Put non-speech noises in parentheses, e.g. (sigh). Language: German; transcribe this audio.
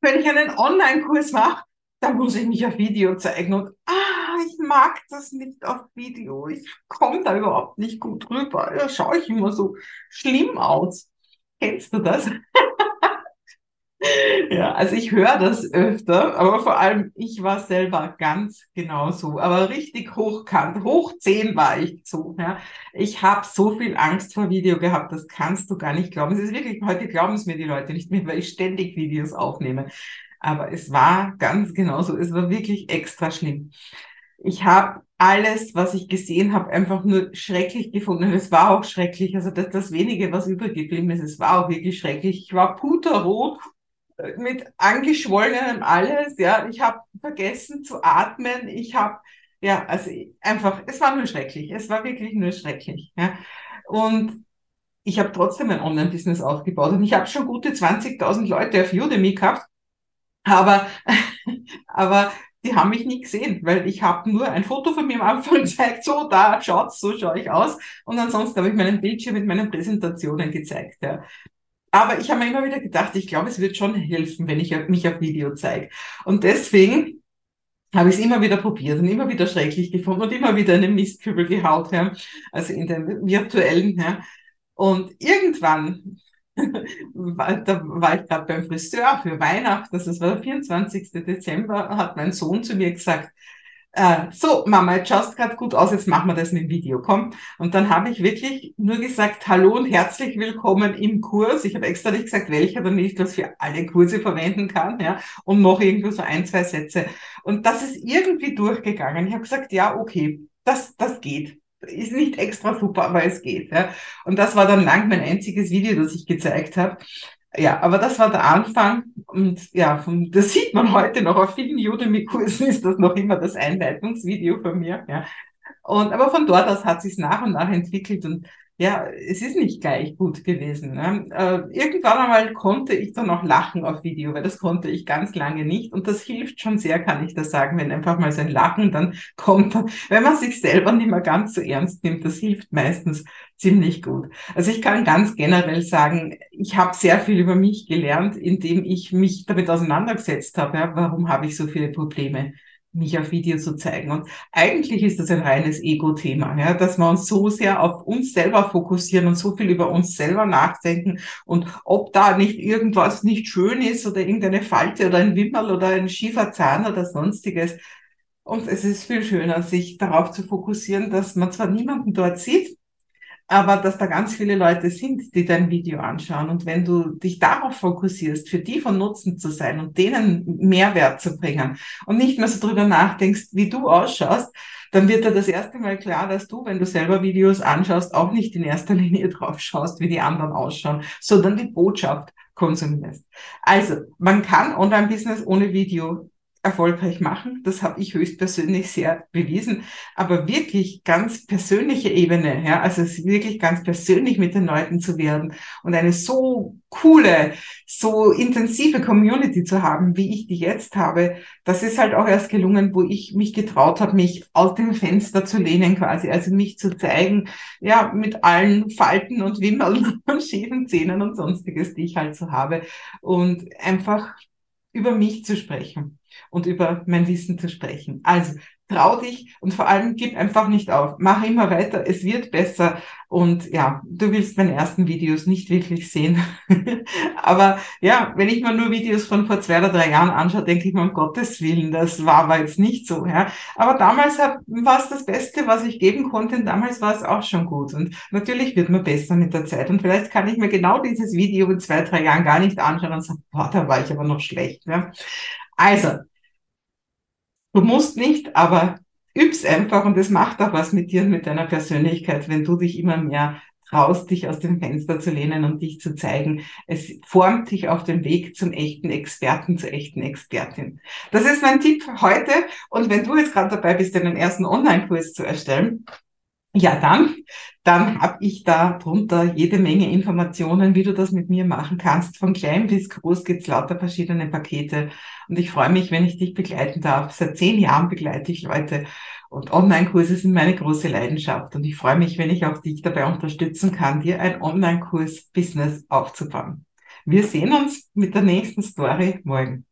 wenn ich einen Online-Kurs mache, dann muss ich mich auf Video zeigen und ah, ich mag das nicht auf Video. Ich komme da überhaupt nicht gut rüber. Da schaue ich immer so schlimm aus. Kennst du das? (laughs) ja, also ich höre das öfter, aber vor allem ich war selber ganz genau so, aber richtig hochkant, hoch zehn war ich so. Ja. Ich habe so viel Angst vor Video gehabt, das kannst du gar nicht glauben. Es ist wirklich, heute glauben es mir die Leute nicht mehr, weil ich ständig Videos aufnehme. Aber es war ganz genau so, es war wirklich extra schlimm. Ich habe alles, was ich gesehen habe, einfach nur schrecklich gefunden. Es war auch schrecklich. Also das, das wenige, was übergeblieben ist, es war auch wirklich schrecklich. Ich war puterrot mit angeschwollenem alles, ja. Ich habe vergessen zu atmen. Ich habe, ja, also einfach, es war nur schrecklich. Es war wirklich nur schrecklich, ja. Und ich habe trotzdem ein Online-Business aufgebaut und ich habe schon gute 20.000 Leute auf Udemy gehabt. Aber, (laughs) aber die haben mich nie gesehen, weil ich habe nur ein Foto von mir am Anfang (laughs) gezeigt, so da schaut's, so schaue ich aus. Und ansonsten habe ich meinen Bildschirm mit meinen Präsentationen gezeigt. Ja. Aber ich habe mir immer wieder gedacht, ich glaube, es wird schon helfen, wenn ich mich auf Video zeige. Und deswegen habe ich es immer wieder probiert und immer wieder schrecklich gefunden und immer wieder in den Mistkübel gehaut, ja. also in den virtuellen. Ja. Und irgendwann, (laughs) da war ich gerade beim Friseur für Weihnachten, das war der 24. Dezember, hat mein Sohn zu mir gesagt, äh, so, Mama, jetzt schaust gerade gut aus, jetzt machen wir das mit dem Video, komm. Und dann habe ich wirklich nur gesagt, hallo und herzlich willkommen im Kurs. Ich habe extra nicht gesagt, welcher, damit ich das für alle Kurse verwenden kann, ja, und noch irgendwo so ein, zwei Sätze. Und das ist irgendwie durchgegangen. Ich habe gesagt, ja, okay, das, das geht. Ist nicht extra super, aber es geht. Ja. Und das war dann lang mein einziges Video, das ich gezeigt habe. Ja, aber das war der Anfang und ja, von, das sieht man heute noch auf vielen Udemy-Kursen ist das noch immer das Einleitungsvideo von mir. Ja. Und aber von dort aus hat sich nach und nach entwickelt und ja, es ist nicht gleich gut gewesen. Ne? Äh, irgendwann einmal konnte ich dann auch lachen auf Video, weil das konnte ich ganz lange nicht. Und das hilft schon sehr, kann ich das sagen, wenn einfach mal so ein Lachen dann (laughs) kommt, wenn man sich selber nicht mehr ganz so ernst nimmt. Das hilft meistens ziemlich gut. Also ich kann ganz generell sagen, ich habe sehr viel über mich gelernt, indem ich mich damit auseinandergesetzt habe. Ja, warum habe ich so viele Probleme? Mich auf Video zu zeigen. Und eigentlich ist das ein reines Ego-Thema, ja, dass wir uns so sehr auf uns selber fokussieren und so viel über uns selber nachdenken und ob da nicht irgendwas nicht schön ist oder irgendeine Falte oder ein Wimmerl oder ein schiefer Zahn oder sonstiges. Und es ist viel schöner, sich darauf zu fokussieren, dass man zwar niemanden dort sieht, aber dass da ganz viele Leute sind, die dein Video anschauen. Und wenn du dich darauf fokussierst, für die von Nutzen zu sein und denen Mehrwert zu bringen und nicht mehr so drüber nachdenkst, wie du ausschaust, dann wird dir das erste Mal klar, dass du, wenn du selber Videos anschaust, auch nicht in erster Linie (laughs) drauf schaust, wie die anderen ausschauen, sondern die Botschaft konsumierst. Also, man kann Online-Business ohne Video erfolgreich machen. Das habe ich höchstpersönlich sehr bewiesen. Aber wirklich ganz persönliche Ebene, ja, also es wirklich ganz persönlich mit den Leuten zu werden und eine so coole, so intensive Community zu haben, wie ich die jetzt habe, das ist halt auch erst gelungen, wo ich mich getraut habe, mich aus dem Fenster zu lehnen quasi, also mich zu zeigen, ja, mit allen Falten und Wimmeln (laughs) und schiefen Zähnen und sonstiges, die ich halt so habe und einfach über mich zu sprechen und über mein Wissen zu sprechen. Also trau dich und vor allem gib einfach nicht auf. Mach immer weiter, es wird besser. Und ja, du willst meine ersten Videos nicht wirklich sehen. (laughs) aber ja, wenn ich mir nur Videos von vor zwei oder drei Jahren anschaue, denke ich mir, um Gottes Willen, das war aber jetzt nicht so. Ja. Aber damals war es das Beste, was ich geben konnte. Und damals war es auch schon gut. Und natürlich wird man besser mit der Zeit. Und vielleicht kann ich mir genau dieses Video in zwei, drei Jahren gar nicht anschauen und sagen, boah, da war ich aber noch schlecht. Ja. Also, Du musst nicht, aber üb's einfach und es macht auch was mit dir und mit deiner Persönlichkeit, wenn du dich immer mehr traust, dich aus dem Fenster zu lehnen und dich zu zeigen. Es formt dich auf dem Weg zum echten Experten, zur echten Expertin. Das ist mein Tipp heute. Und wenn du jetzt gerade dabei bist, deinen ersten Online-Kurs zu erstellen, ja, dann, dann habe ich da drunter jede Menge Informationen, wie du das mit mir machen kannst. Von klein bis groß gibt's lauter verschiedene Pakete. Und ich freue mich, wenn ich dich begleiten darf. Seit zehn Jahren begleite ich Leute und Online-Kurse sind meine große Leidenschaft. Und ich freue mich, wenn ich auch dich dabei unterstützen kann, dir ein Online-Kurs-Business aufzubauen. Wir sehen uns mit der nächsten Story morgen.